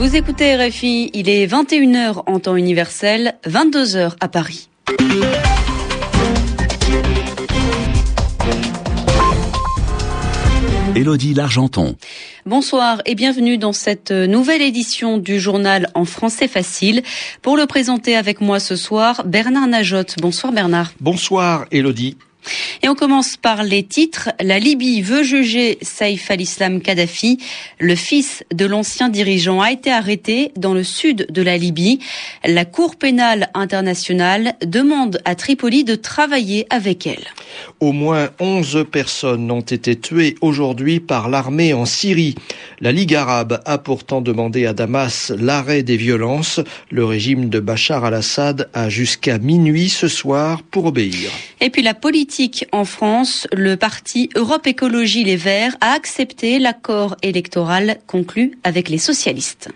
Vous écoutez RFI, il est 21h en temps universel, 22h à Paris. Élodie Largenton. Bonsoir et bienvenue dans cette nouvelle édition du journal en français facile. Pour le présenter avec moi ce soir, Bernard Najotte. Bonsoir Bernard. Bonsoir Élodie. Et on commence par les titres. La Libye veut juger Saïf al-Islam Kadhafi. Le fils de l'ancien dirigeant a été arrêté dans le sud de la Libye. La Cour pénale internationale demande à Tripoli de travailler avec elle. Au moins 11 personnes ont été tuées aujourd'hui par l'armée en Syrie. La Ligue arabe a pourtant demandé à Damas l'arrêt des violences. Le régime de Bachar al-Assad a jusqu'à minuit ce soir pour obéir. Et puis la politique en France, le parti Europe Écologie Les Verts a accepté l'accord électoral conclu avec les socialistes.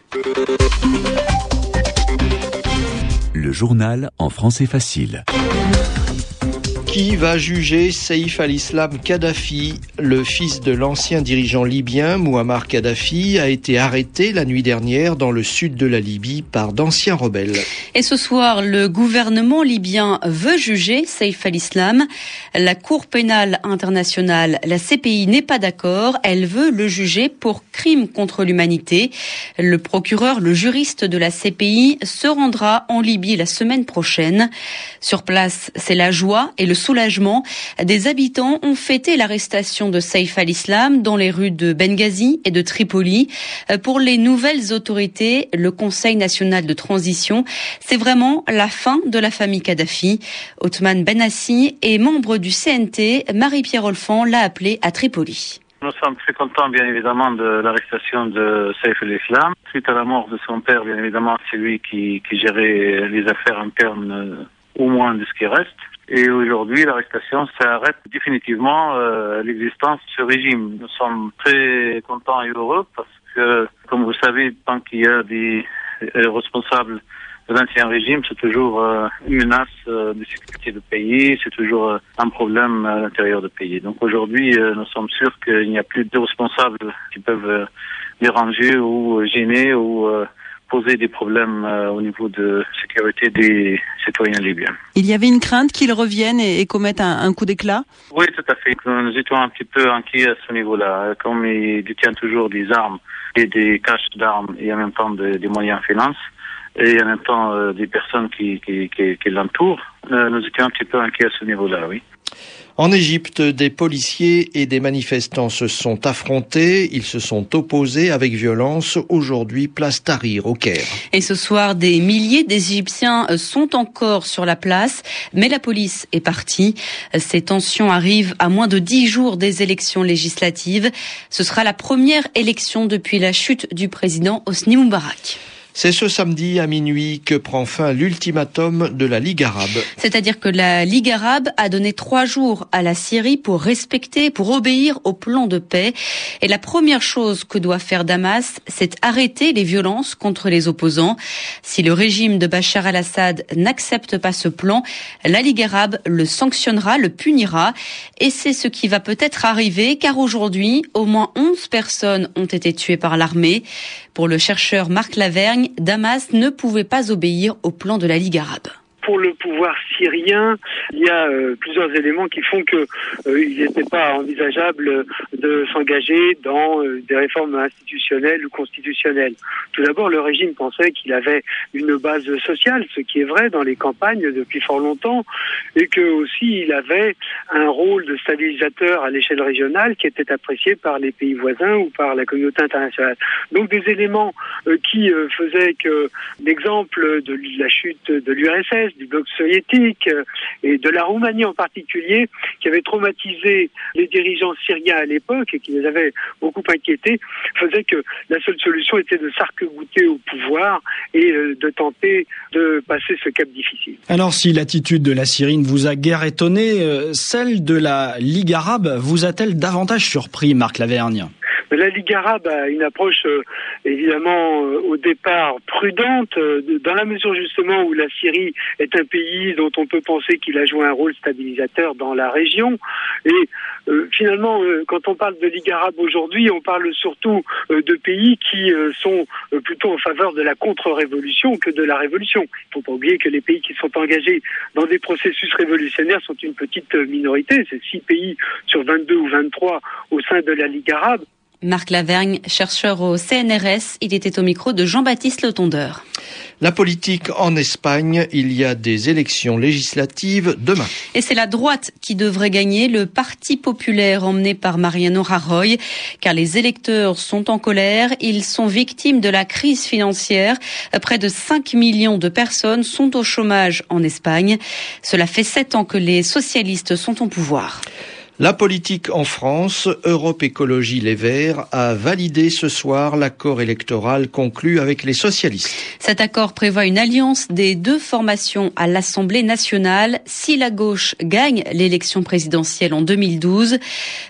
Le journal en français facile. Qui va juger Saïf al-Islam Kadhafi Le fils de l'ancien dirigeant libyen Muammar Kadhafi a été arrêté la nuit dernière dans le sud de la Libye par d'anciens rebelles. Et ce soir, le gouvernement libyen veut juger Saïf al-Islam. La Cour pénale internationale, la CPI, n'est pas d'accord. Elle veut le juger pour crime contre l'humanité. Le procureur, le juriste de la CPI, se rendra en Libye la semaine prochaine. Sur place, c'est la joie et le soulagement. Des habitants ont fêté l'arrestation de Saïf al-Islam dans les rues de Benghazi et de Tripoli. Pour les nouvelles autorités, le Conseil national de transition, c'est vraiment la fin de la famille Kadhafi. Othman Benassi est membre du CNT. Marie-Pierre Olfan l'a appelé à Tripoli. Nous sommes très contents, bien évidemment, de l'arrestation de Saif al-Islam. Suite à la mort de son père, bien évidemment, c'est lui qui, qui gérait les affaires internes, euh, au moins de ce qui reste. Et aujourd'hui, l'arrestation, ça arrête définitivement euh, l'existence de ce régime. Nous sommes très contents et heureux parce que, comme vous savez, tant qu'il y a des responsables de l'ancien régime, c'est toujours euh, une menace euh, de sécurité du pays, c'est toujours euh, un problème à l'intérieur du pays. Donc aujourd'hui, nous sommes sûrs qu'il n'y a plus de responsables qui peuvent déranger ou gêner ou poser des problèmes au niveau de sécurité des citoyens libyens. Il y avait une crainte qu'ils reviennent et, et commettent un, un coup d'éclat Oui, tout à fait. Nous étions un petit peu inquiets à ce niveau-là. Comme ils détiennent toujours des armes et des caches d'armes et en même temps des, des moyens finances, et en même temps euh, des personnes qui, qui, qui, qui l'entourent, euh, nous étions un petit peu inquiets à ce niveau-là, oui. En Égypte, des policiers et des manifestants se sont affrontés. Ils se sont opposés avec violence. Aujourd'hui, place Tahrir au Caire. Et ce soir, des milliers d'Égyptiens sont encore sur la place, mais la police est partie. Ces tensions arrivent à moins de dix jours des élections législatives. Ce sera la première élection depuis la chute du président Hosni Moubarak. C'est ce samedi à minuit que prend fin l'ultimatum de la Ligue arabe. C'est-à-dire que la Ligue arabe a donné trois jours à la Syrie pour respecter, pour obéir au plan de paix. Et la première chose que doit faire Damas, c'est arrêter les violences contre les opposants. Si le régime de Bachar al-Assad n'accepte pas ce plan, la Ligue arabe le sanctionnera, le punira. Et c'est ce qui va peut-être arriver, car aujourd'hui, au moins 11 personnes ont été tuées par l'armée. Pour le chercheur Marc Lavergne, Damas ne pouvait pas obéir au plan de la Ligue arabe pour le pouvoir syrien, il y a euh, plusieurs éléments qui font que euh, il n'était pas envisageable de s'engager dans euh, des réformes institutionnelles ou constitutionnelles. Tout d'abord, le régime pensait qu'il avait une base sociale, ce qui est vrai dans les campagnes depuis fort longtemps, et que aussi il avait un rôle de stabilisateur à l'échelle régionale qui était apprécié par les pays voisins ou par la communauté internationale. Donc des éléments qui faisaient que l'exemple de la chute de l'URSS, du bloc soviétique euh, et de la Roumanie en particulier, qui avait traumatisé les dirigeants syriens à l'époque et qui les avait beaucoup inquiétés, faisait que la seule solution était de s'arc-bouter au pouvoir et euh, de tenter de passer ce cap difficile. Alors si l'attitude de la Syrie ne vous a guère étonné, euh, celle de la Ligue arabe vous a-t-elle davantage surpris, Marc Lavergne? La Ligue arabe a une approche évidemment au départ prudente, dans la mesure justement où la Syrie est un pays dont on peut penser qu'il a joué un rôle stabilisateur dans la région. Et finalement, quand on parle de Ligue arabe aujourd'hui, on parle surtout de pays qui sont plutôt en faveur de la contre-révolution que de la révolution. Il ne faut pas oublier que les pays qui sont engagés dans des processus révolutionnaires sont une petite minorité. C'est six pays sur 22 ou 23 au sein de la Ligue arabe. Marc Lavergne, chercheur au CNRS, il était au micro de Jean-Baptiste Le Tondeur. La politique en Espagne, il y a des élections législatives demain. Et c'est la droite qui devrait gagner, le Parti populaire emmené par Mariano Rajoy, car les électeurs sont en colère, ils sont victimes de la crise financière. Près de 5 millions de personnes sont au chômage en Espagne. Cela fait sept ans que les socialistes sont au pouvoir. La politique en France, Europe Écologie Les Verts a validé ce soir l'accord électoral conclu avec les socialistes. Cet accord prévoit une alliance des deux formations à l'Assemblée nationale si la gauche gagne l'élection présidentielle en 2012.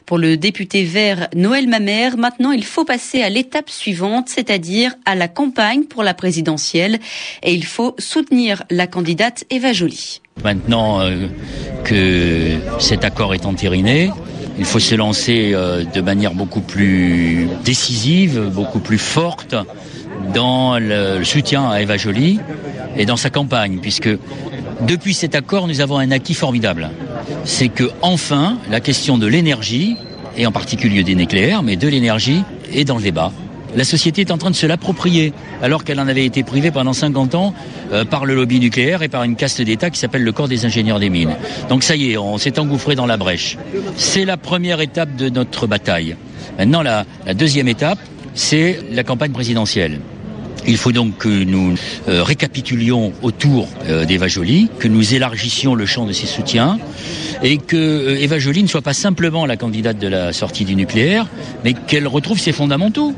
Pour le député vert Noël Mamère, maintenant il faut passer à l'étape suivante, c'est-à-dire à la campagne pour la présidentielle et il faut soutenir la candidate Eva Joly. Maintenant euh, que cet accord est entériné, il faut se lancer euh, de manière beaucoup plus décisive, beaucoup plus forte dans le soutien à Eva Joly et dans sa campagne, puisque depuis cet accord, nous avons un acquis formidable. C'est que enfin, la question de l'énergie, et en particulier du nucléaire, mais de l'énergie, est dans le débat la société est en train de se l'approprier, alors qu'elle en avait été privée pendant 50 ans euh, par le lobby nucléaire et par une caste d'État qui s'appelle le corps des ingénieurs des mines. Donc ça y est, on s'est engouffré dans la brèche. C'est la première étape de notre bataille. Maintenant, la, deuxième étape, c'est la campagne présidentielle. Il faut donc que nous euh, récapitulions autour euh, d'Eva Joly, que nous élargissions le champ de ses soutiens et que Eva Joly ne soit pas simplement la candidate de la sortie du nucléaire, mais qu'elle retrouve ses fondamentaux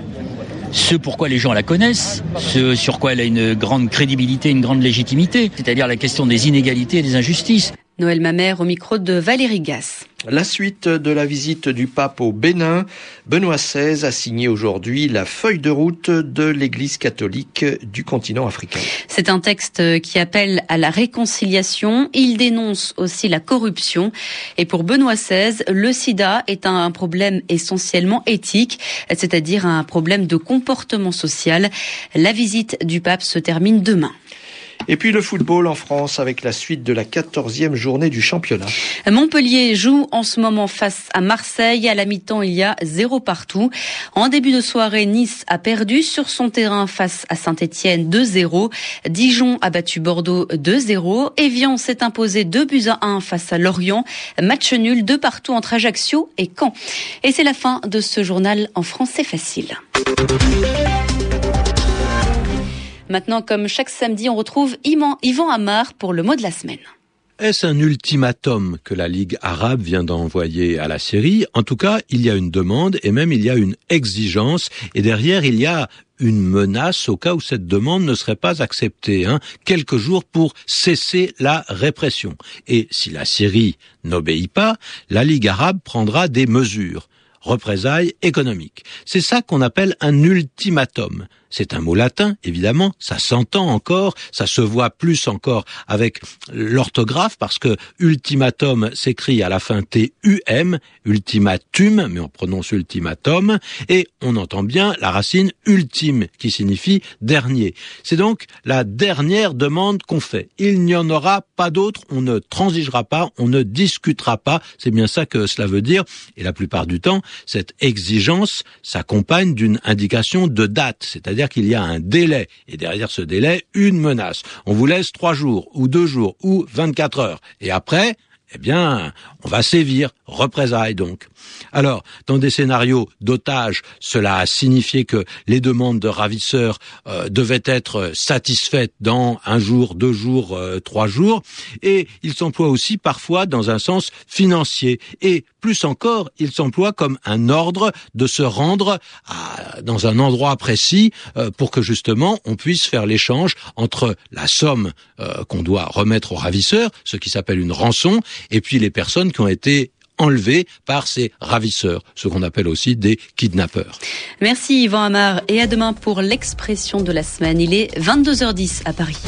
ce pourquoi les gens la connaissent, ce sur quoi elle a une grande crédibilité, une grande légitimité, c'est-à-dire la question des inégalités et des injustices. Noël Mamère au micro de Valérie Gasse. La suite de la visite du pape au Bénin, Benoît XVI a signé aujourd'hui la feuille de route de l'Église catholique du continent africain. C'est un texte qui appelle à la réconciliation. Il dénonce aussi la corruption. Et pour Benoît XVI, le sida est un problème essentiellement éthique, c'est-à-dire un problème de comportement social. La visite du pape se termine demain. Et puis le football en France avec la suite de la 14e journée du championnat. Montpellier joue en ce moment face à Marseille. À la mi-temps, il y a zéro partout. En début de soirée, Nice a perdu sur son terrain face à Saint-Etienne 2-0. Dijon a battu Bordeaux 2-0. Evian s'est imposé 2 buts à 1 face à Lorient. Match nul de partout entre Ajaccio et Caen. Et c'est la fin de ce journal en français facile. Maintenant, comme chaque samedi, on retrouve Yvan Amar pour le mot de la semaine. Est-ce un ultimatum que la Ligue arabe vient d'envoyer à la Syrie? En tout cas, il y a une demande et même il y a une exigence et derrière il y a une menace au cas où cette demande ne serait pas acceptée. Hein, quelques jours pour cesser la répression. Et si la Syrie n'obéit pas, la Ligue arabe prendra des mesures représailles économiques. C'est ça qu'on appelle un ultimatum. C'est un mot latin, évidemment, ça s'entend encore, ça se voit plus encore avec l'orthographe parce que ultimatum s'écrit à la fin T-U-M, ultimatum, mais on prononce ultimatum, et on entend bien la racine ultime qui signifie dernier. C'est donc la dernière demande qu'on fait. Il n'y en aura pas d'autre, on ne transigera pas, on ne discutera pas, c'est bien ça que cela veut dire, et la plupart du temps, cette exigence s'accompagne d'une indication de date, c'est-à-dire qu'il y a un délai, et derrière ce délai, une menace. On vous laisse trois jours, ou deux jours, ou 24 heures. Et après, eh bien, on va sévir, représailles donc. Alors, dans des scénarios d'otages, cela a signifié que les demandes de ravisseurs euh, devaient être satisfaites dans un jour, deux jours, euh, trois jours, et ils s'emploient aussi parfois dans un sens financier, et plus encore, ils s'emploient comme un ordre de se rendre dans un endroit précis euh, pour que justement on puisse faire l'échange entre la somme qu'on doit remettre aux ravisseurs, ce qui s'appelle une rançon, et puis les personnes qui ont été enlevée par ses ravisseurs, ce qu'on appelle aussi des kidnappeurs. Merci Yvan Amar et à demain pour l'expression de la semaine. Il est 22h10 à Paris.